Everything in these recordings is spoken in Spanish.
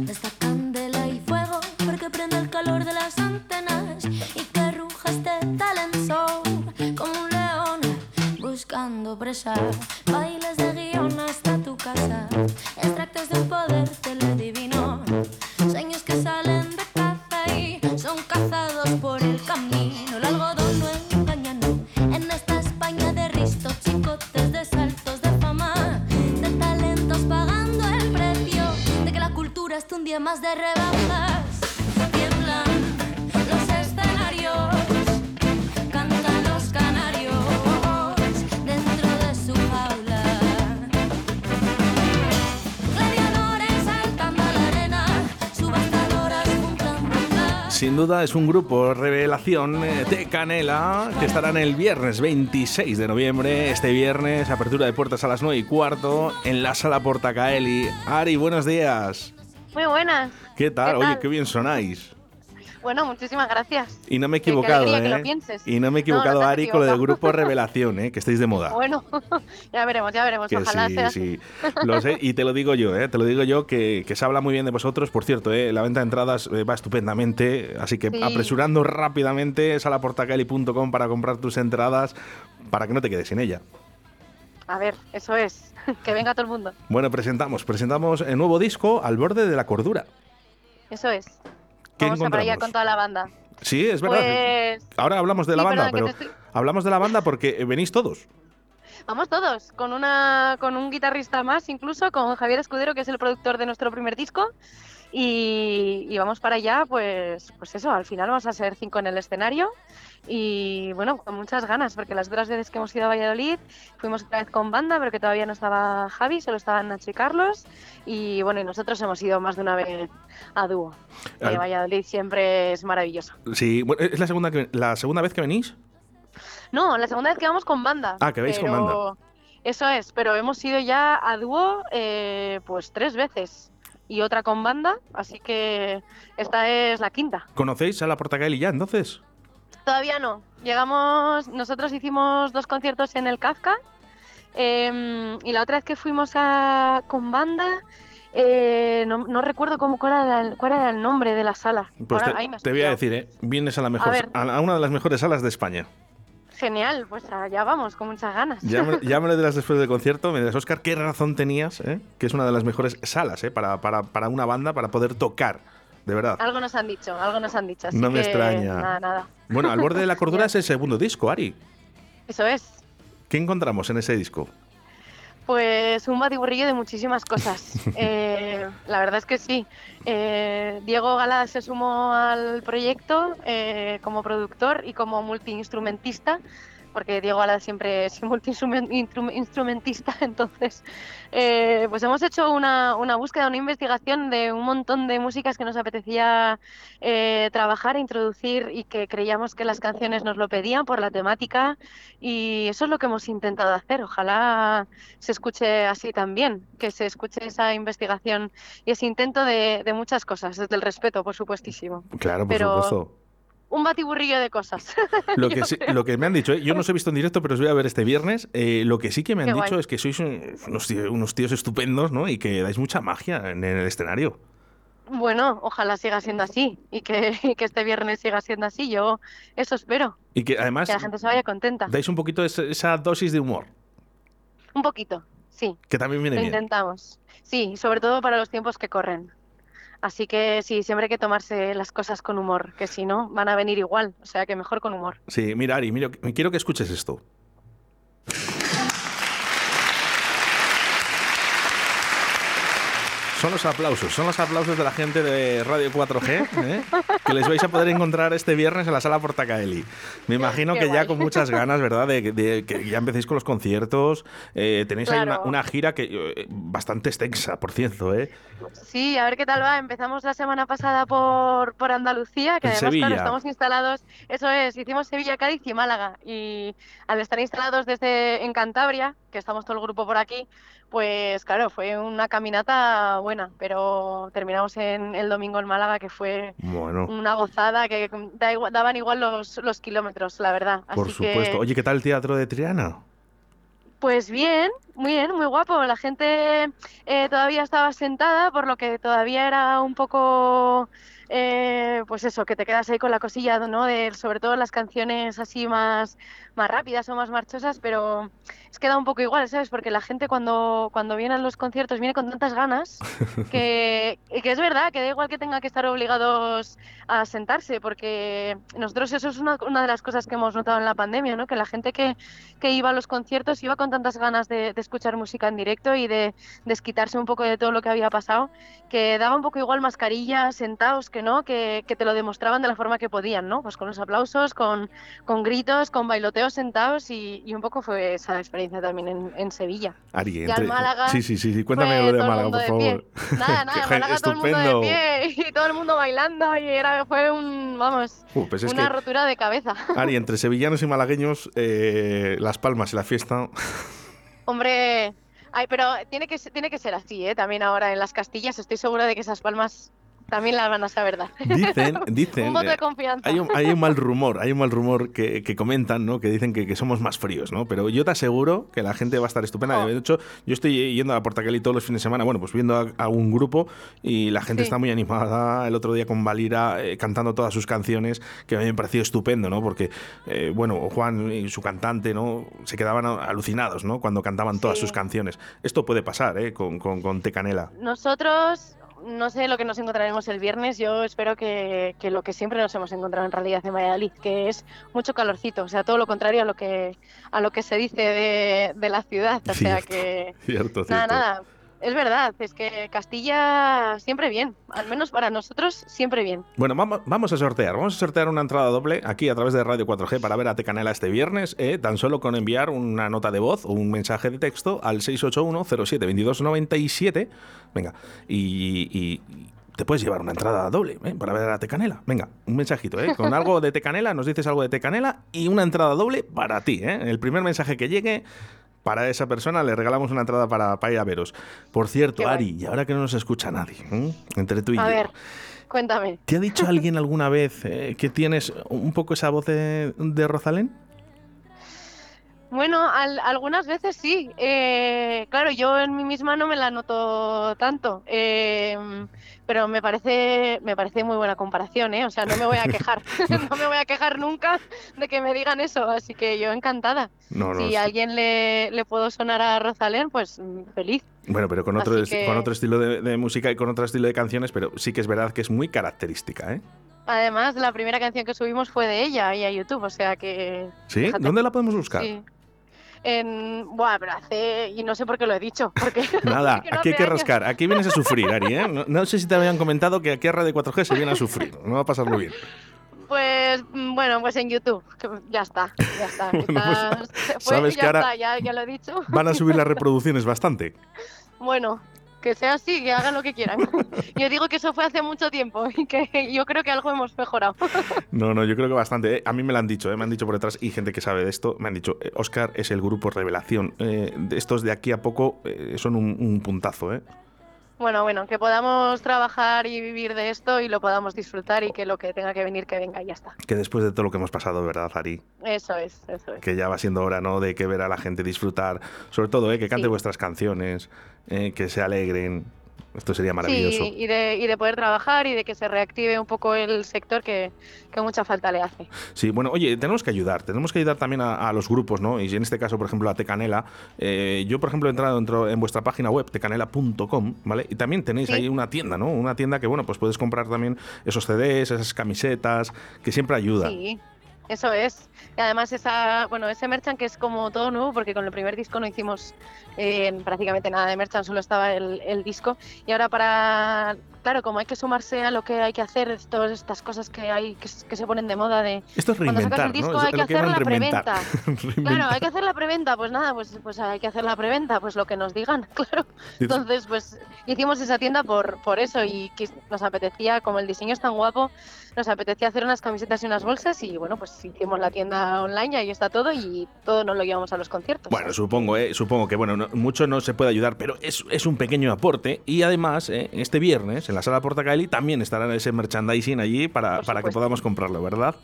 de esta un día más de rebajas. Tiemblan los escenarios, cantan los canarios dentro de su jaula. Saltando a la arena, Sin duda es un grupo revelación eh, de Canela que estarán el viernes 26 de noviembre. Este viernes, apertura de puertas a las 9 y cuarto en la sala Portacaeli. Ari, buenos días. Muy buenas. ¿Qué tal? ¿Qué Oye, qué bien sonáis. Bueno, muchísimas gracias. Y no me he equivocado, alegría que ¿eh? lo pienses. Y no me he No, no equivocado, Ari, con lo del grupo Revelación, ¿eh? Que estáis de moda. Bueno, ya veremos, ya veremos. Ojalá sí, sea sí. Lo sé, y te lo digo yo, ¿eh? Te lo digo yo que, se habla muy bien de vosotros. Por cierto, ¿eh? La venta de entradas eh, va estupendamente. Así que Sí. apresurando rápidamente, salaportacali.com para comprar tus entradas para que no te quedes sin ella. A ver, eso es. que venga todo el mundo. Bueno, presentamos, presentamos el nuevo disco Al borde de la cordura. Eso es. ¿Qué Vamos a para allá con toda la banda. Sí, es verdad. Pues Ahora hablamos de la Sí, banda, pero hablamos de la banda porque eh, venís todos. vamos todos, con una con un guitarrista más, incluso con Javier Escudero, que es el productor de nuestro primer disco. Y, y vamos para allá, pues, pues eso, al final vamos a ser cinco en el escenario. Y bueno, con muchas ganas, porque las otras veces que hemos ido a Valladolid fuimos otra vez con banda, pero que todavía no estaba Javi, solo estaban Nacho y Carlos. Y bueno, y nosotros hemos ido más de una vez a dúo. Eh, Al- Valladolid siempre es maravilloso. Sí, bueno, es la segunda, que- la segunda vez que venís. No, la segunda vez que vamos con banda. Ah, que vais con banda. Eso es, pero hemos ido ya a dúo eh, pues tres veces y otra con banda, así que esta es la quinta. ¿Conocéis a la Portacaeli ya entonces? Todavía no. Llegamos, nosotros hicimos dos conciertos en el Kafka em, y la otra vez que fuimos a, con banda, eh, no, no recuerdo cómo, cuál, era el, cuál era el nombre de la sala. Pues Ahora- te, ahí me has te voy a decir, ¿eh? Vienes a la mejor, a una de las mejores salas de España. Genial, pues allá vamos, con muchas ganas. Ya me, ya me lo dirás después del concierto, me dirás, Oscar, qué razón tenías, ¿eh? que es una de las mejores salas ¿eh? para, para, para una banda, para poder tocar, de verdad. Algo nos han dicho, algo nos han dicho. Así No me que, extraña. Nada, nada. Bueno, Al borde de la cordura es el segundo disco, Ari. Eso es. ¿Qué encontramos en ese disco? Pues un batiburrillo de muchísimas cosas. Eh, la verdad es que sí. Eh, Diego Galá se sumó al proyecto eh, como productor y como multiinstrumentista, porque Diego Galá siempre es multiinstrumentista, entonces eh, pues hemos hecho una, una búsqueda, una investigación de un montón de músicas que nos apetecía eh, trabajar, introducir y que creíamos que las canciones nos lo pedían por la temática y eso es lo que hemos intentado hacer. Ojalá se escuche así también, que se escuche esa investigación y ese intento de, de muchas cosas, desde el respeto, por supuestísimo. Claro, por Pero- supuesto. Un batiburrillo de cosas. Lo que, sí- lo que me han dicho, ¿eh? yo no os he visto en directo, pero os voy a ver este viernes. eh, lo que sí que me han Qué dicho guay. es que sois un- unos tíos, unos tíos estupendos, ¿no? Y que dais mucha magia en el escenario. Bueno, ojalá siga siendo así y que, y que este viernes siga siendo así. Yo eso espero, Y que además que la gente se vaya contenta. dais un poquito esa, esa dosis de humor, Un poquito, sí, que también viene lo bien. intentamos. Sí, sobre todo para los tiempos que corren. Así que sí, siempre hay que tomarse las cosas con humor, que si no, van a venir igual. O sea que mejor con humor. Sí, mira, Ari, mira, quiero que escuches esto. Son los aplausos, son los aplausos de la gente de Radio 4G, ¿eh? que les vais a poder encontrar este viernes en la sala Portacaeli. Me imagino Qué que ya guay. con muchas ganas, ¿verdad? De, de que ya empecéis con los conciertos. Eh, tenéis ahí una, Claro. una gira que eh, bastante extensa, por cierto, ¿eh? Sí, a ver qué tal va. Empezamos la semana pasada por, por Andalucía, que En además, Sevilla. claro, estamos instalados. Eso es, hicimos Sevilla, Cádiz y Málaga. Y al estar instalados desde en Cantabria, que estamos todo el grupo por aquí, pues claro, fue una caminata buena, pero terminamos en el domingo en Málaga, que fue Bueno, una gozada, que da igual- daban igual los, los kilómetros, la verdad. por Así supuesto. que Oye, ¿qué tal el teatro de Triana? Pues bien, muy bien, muy guapo. La gente eh, todavía estaba sentada, por lo que todavía era un poco eh, pues eso, que te quedas ahí con la cosilla, ¿no? De, sobre todo las canciones así más, más rápidas o más marchosas, pero es que da un poco igual, ¿sabes? Porque la gente cuando, cuando viene a los conciertos viene con tantas ganas que, que es verdad que da igual que tenga que estar obligados a sentarse, porque nosotros eso es una, una de las cosas que hemos notado en la pandemia, ¿no? Que la gente que, que iba a los conciertos iba con tantas ganas de, de escuchar música en directo y de desquitarse un poco de todo lo que había pasado, que daba un poco igual mascarilla, sentados, que no, que, que, te lo demostraban de la forma que podían, ¿no? Pues con los aplausos, con, con gritos, con bailoteos sentados y, y, un poco fue esa experiencia también en, en Sevilla. Ari, entre... Málaga, sí, sí, sí, cuéntame lo de Málaga, por favor. Nada, nada, Málaga todo el mundo de pie y todo el mundo bailando y era, fue un, vamos, uh, pues es una rotura de cabeza. Ari, entre sevillanos y malagueños, eh, Las Palmas y la fiesta... Hombre, Ay, pero tiene que, tiene que ser así, ¿eh? También ahora en las Castillas estoy segura de que esas palmas también las van a saber dar. Dicen, dicen. un voto de confianza. Hay un, hay un, mal rumor, hay un mal rumor que, que comentan, ¿no? Que dicen que, que, somos más fríos, ¿no? Pero yo te aseguro que la gente va a estar estupenda. Oh. De hecho, yo estoy yendo a Portaqueli todos los fines de semana, bueno, pues viendo a, a un grupo y la gente sí. está muy animada. El otro día con Valira eh, cantando todas sus canciones, que a mí me pareció estupendo, ¿no? Porque, eh, bueno, Juan y su cantante, ¿no? Se quedaban alucinados, ¿no? Cuando cantaban todas sí. sus canciones. Esto puede pasar, ¿eh? Con, con, con Tecanela. Nosotros no sé lo que nos encontraremos el viernes. Yo espero que, que, lo que siempre nos hemos encontrado en realidad en Valladolid, que es mucho calorcito, o sea, todo lo contrario a lo que a lo que se dice de, de la ciudad. O sea que cierto, nada, cierto. nada. Es verdad, es que Castilla siempre bien, al menos para nosotros siempre bien. Bueno, vamos, a sortear, vamos a sortear una entrada doble aquí a través de Radio 4G para ver a Tecanela este viernes, eh, tan solo con enviar una nota de voz o un mensaje de texto al 681-07-2297, venga, y, y te puedes llevar una entrada doble ¿eh? para ver a Tecanela. Venga, un mensajito, ¿eh? Con algo de Tecanela, nos dices algo de Tecanela y una entrada doble para ti, ¿eh? El primer mensaje que llegue para esa persona le regalamos una entrada para, para ir a veros. Por cierto, Ari, y ahora que no nos escucha nadie, ¿eh? entre tú y a yo. A ver, cuéntame. ¿Te ha dicho alguien alguna vez eh, que tienes un poco esa voz de, de Rosalén? Bueno, al, algunas veces sí. Eh, claro, yo en mí misma no me la noto tanto, eh, pero me parece, me parece muy buena comparación, ¿eh? O sea, no me voy a quejar, no me voy a quejar nunca de que me digan eso, así que yo encantada. No, no, si a alguien le, le, puedo sonar a Rosalén, pues feliz. Bueno, pero con otro, que... con otro estilo de, de, música y con otro estilo de canciones, pero sí que es verdad que es muy característica, ¿eh? Además, la primera canción que subimos fue de ella ahí a YouTube, o sea que... ¿Sí? ¿Dónde la podemos buscar? Sí en. Buah, pero hace. Y no sé por qué lo he dicho. Porque, Nada, porque no aquí hay que años. rascar. Aquí vienes a sufrir, Ari, ¿eh? No, no, sé si te habían comentado que aquí a Radio 4G se viene a sufrir. No va a pasarlo bien. Pues bueno, pues en YouTube. Ya está, ya está. bueno, pues, sabes ya que ahora está, ya, ya, lo he dicho. Van a subir las reproducciones bastante. Bueno, que sea así, que hagan lo que quieran. Yo digo que eso fue hace mucho tiempo y que yo creo que algo hemos mejorado. No, no, yo creo que bastante. ¿eh? A mí me lo han dicho, ¿eh? me han dicho por detrás y gente que sabe de esto, me han dicho, eh, Oscar es el grupo Revelación. Eh, estos de aquí a poco eh, son un, un puntazo, ¿eh? Bueno, bueno, que podamos trabajar y vivir de esto y lo podamos disfrutar y que lo que tenga que venir, que venga y ya está. Que después de todo lo que hemos pasado, ¿verdad, Ari? Eso es, eso es. Que ya va siendo hora, ¿no? De que ver a la gente disfrutar, sobre todo, ¿eh? Que cante sí. vuestras canciones, eh, que se alegren. Esto sería maravilloso. Sí, y de, y de, poder trabajar y de que se reactive un poco el sector que, que, mucha falta le hace. Sí, bueno, oye, tenemos que ayudar, tenemos que ayudar también a, a los grupos, ¿no? Y en este caso, por ejemplo, a Tecanela. Eh, yo, por ejemplo, he entrado dentro, en vuestra página web, tecanela.com, ¿vale? Y también tenéis sí. ahí una tienda, ¿no? Una tienda que, bueno, pues puedes comprar también esos CDs, esas camisetas, que siempre ayuda. Sí. Eso es. Y además esa, bueno, ese merchant que es como todo nuevo, porque con el primer disco no hicimos eh, prácticamente nada de merchant, solo estaba el, el, disco. Y ahora para, claro, como hay que sumarse a lo que hay que hacer, todas estas cosas que hay que, que se ponen de moda de Esto es cuando sacas el disco ¿no? hay que hacer la preventa. Claro, hay que hacer la preventa, pues nada, pues, pues hay que hacer la preventa, pues lo que nos digan, claro. Entonces, pues hicimos esa tienda por, por eso y nos apetecía, como el diseño es tan guapo, nos apetecía hacer unas camisetas y unas bolsas y bueno, pues hicimos la tienda online y ahí está todo y todo nos lo llevamos a los conciertos. Bueno, supongo, eh, supongo que bueno, no, mucho no se puede ayudar, pero es, es un pequeño aporte y además eh, este viernes en la sala Portacaeli también estará ese merchandising allí para, para que podamos comprarlo, ¿verdad?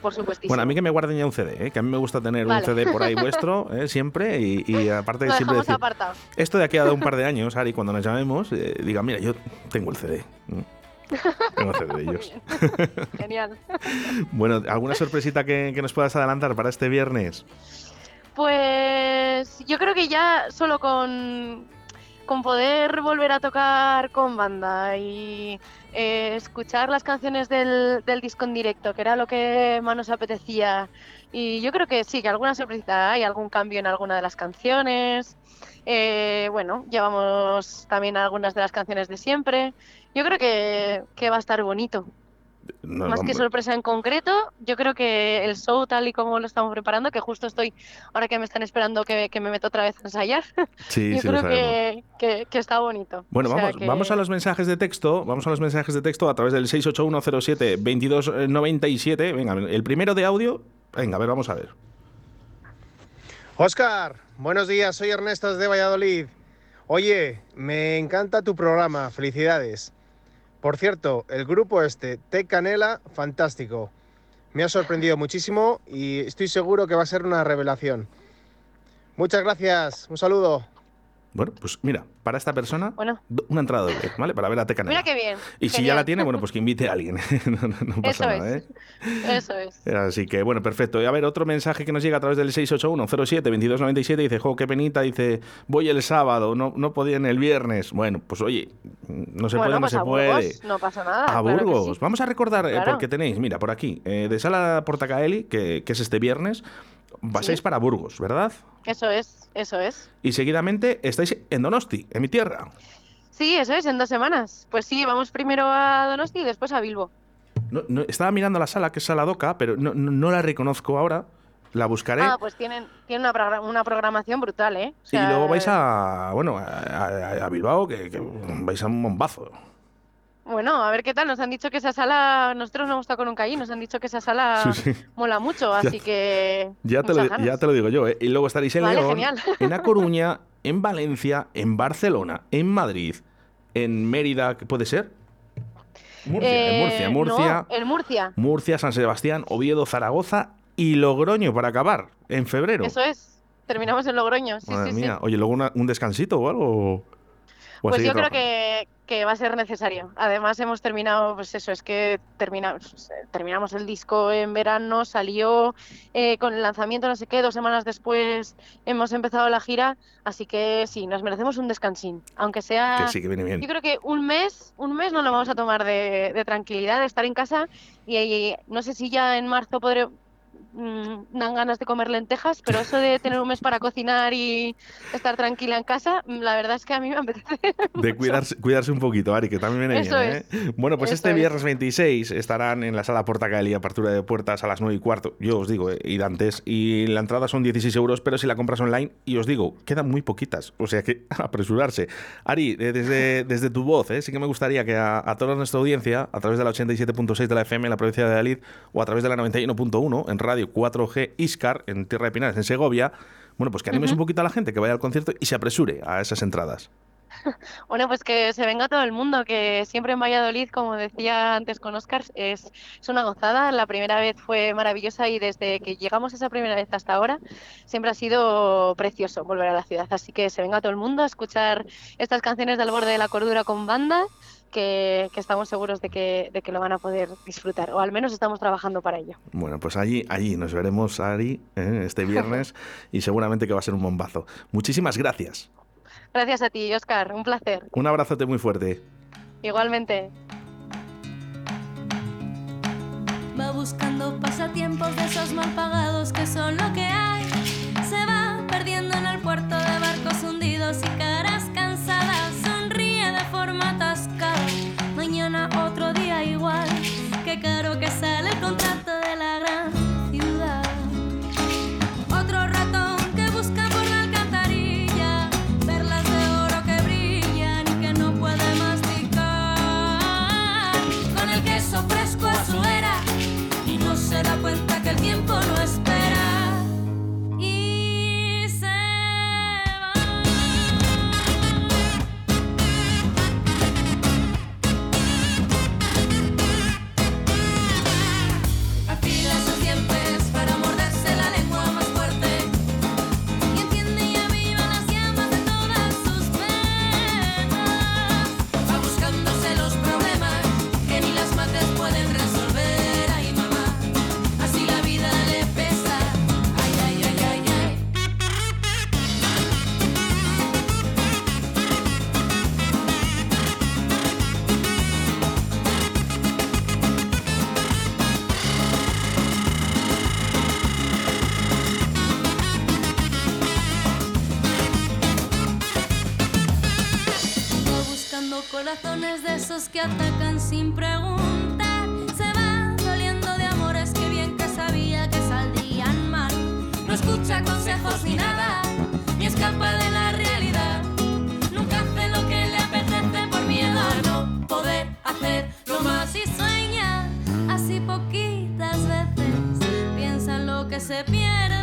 por supuesto. Bueno, a mí que me guarden ya un CD, ¿eh? que a mí me gusta tener un CD por ahí vuestro, ¿eh? siempre, y, aparte Lo siempre decir, esto de aquí a un par de años, Ari, cuando nos llamemos, eh, diga, mira, yo tengo el CD. Tengo CD de ellos. Genial. bueno, ¿alguna sorpresita que, que nos puedas adelantar para este viernes? Pues yo creo que ya solo con, con poder volver a tocar con banda y eh, escuchar las canciones del, del, disco en directo, que era lo que más nos apetecía. Y yo creo que sí, que alguna sorpresa hay, algún cambio en alguna de las canciones. Eh, bueno, llevamos también algunas de las canciones de siempre. Yo creo que, que va a estar bonito. No, Más que sorpresa en concreto, yo creo que el show tal y como lo estamos preparando, que justo estoy, ahora que me están esperando que, que me meto otra vez a ensayar, sí, yo sí, creo que, que, que, está bonito. Bueno, o sea vamos, que... vamos a los mensajes de texto, vamos a los mensajes de texto a través del 68107-2297. Venga, el primero de audio, venga, a ver, vamos a ver. Oscar, buenos días, soy Ernesto de Valladolid. Oye, me encanta tu programa, felicidades. Por cierto, el grupo este, T Canela, fantástico. Me ha sorprendido muchísimo y estoy seguro que va a ser una revelación. Muchas gracias, un saludo. Bueno, pues mira, para esta persona, bueno. una entrada doble, ¿vale? Para ver a Tecanela. Mira qué bien. Y si ya la tiene, bueno, pues que invite a alguien. no, no, pasa Eso nada, es. ¿eh? Eso es. Así que, bueno, perfecto. Y a ver, otro mensaje que nos llega a través del 681-07-2297. Dice, jo, qué penita. Dice, voy el sábado, no, no podía en el viernes. Bueno, pues oye, no se bueno, puede, pues no a se puede. Burgos, no pasa nada. A claro Burgos. sí. Vamos a recordar, eh, Claro. porque tenéis, mira, por aquí, eh, de Sala Portacaeli, que, que es este viernes, pasáis Sí. para Burgos, ¿verdad? Eso es, eso es. Y seguidamente estáis en Donosti, en mi tierra. Sí, eso es, en dos semanas. Pues sí, vamos primero a Donosti y después a Bilbo. No, no- estaba mirando la sala, que es Sala Doca, pero no, la reconozco ahora. La buscaré. Ah, pues tienen, tienen una, progra- una programación brutal, ¿eh? O y luego vais a, bueno, a, a- a Bilbao, que, que vais a un bombazo. Bueno, a ver qué tal. Nos han dicho que esa sala, nosotros no hemos estado nunca allí, nos han dicho que esa sala Sí, sí. mola mucho, así que. Ya te, lo, ganas. ya te lo digo yo, ¿eh? Y luego estaréis en Vale, León, genial. en A Coruña, en Valencia, en Barcelona, en Madrid, en Mérida, ¿qué puede ser? Murcia, en Eh, Murcia, Murcia, No, en Murcia. Murcia, San Sebastián, Oviedo, Zaragoza y Logroño para acabar, en febrero. Eso es. Terminamos en Logroño. Sí, Madre sí, mía. Oye, luego una- un descansito o algo. ¿O a Pues seguir yo creo que, que va a ser necesario. Además hemos terminado, pues eso, es que terminamos, terminamos el disco en verano, salió eh, con el lanzamiento, no sé qué, dos semanas después hemos empezado la gira, así que sí, nos merecemos un descansín, aunque sea... Que sí, que viene bien. Yo creo que un mes, un mes no lo vamos a tomar de, de tranquilidad, de estar en casa y, y no sé si ya en marzo podré mm, dan ganas de comer lentejas, pero eso de tener un mes para cocinar y estar tranquila en casa, mm, la verdad es que a mí me apetece. De cuidarse, cuidarse un poquito, Ari, que también viene Eso bien. ¿eh? Bueno, pues Eso este es. viernes 26 estarán en la sala Portacaeli, apertura de puertas a las 9 y cuarto. Yo os digo, eh, id antes. Y la entrada son 16 euros, pero si la compras online, y os digo, quedan muy poquitas. O sea que apresurarse. Ari, eh, desde, desde tu voz, eh, sí que me gustaría que a, a toda nuestra audiencia, a través de la 87.6 de la FM en la provincia de Valladolid, o a través de la 91.1 en radio 4G Iscar, en Tierra de Pinares, en Segovia, bueno, pues que animes un poquito a la gente que vaya al concierto y se apresure a esas entradas. Bueno, pues que se venga todo el mundo, que siempre en Valladolid, como decía antes con Oscar, es, es una gozada. La primera vez fue maravillosa y desde que llegamos esa primera vez hasta ahora, siempre ha sido precioso volver a la ciudad. Así que se venga todo el mundo a escuchar estas canciones del borde de la cordura con banda, que, que estamos seguros de que, de que lo van a poder disfrutar, o al menos estamos trabajando para ello. Bueno, pues allí, allí nos veremos, Ari, ¿eh? este viernes y seguramente que va a ser un bombazo. Muchísimas gracias. Gracias a ti, Oscar, un placer. Un abrazote muy fuerte. Igualmente. Va buscando pasatiempos de esos mal pagados que son lo que hay. Atacan sin preguntar. Se va doliendo de amores que bien que sabía que saldrían mal. No escucha consejos ni nada, ni escapa de la realidad. Nunca hace lo que le apetece por miedo a no poder hacer lo más y sueña así poquitas veces. Piensa en lo que se pierde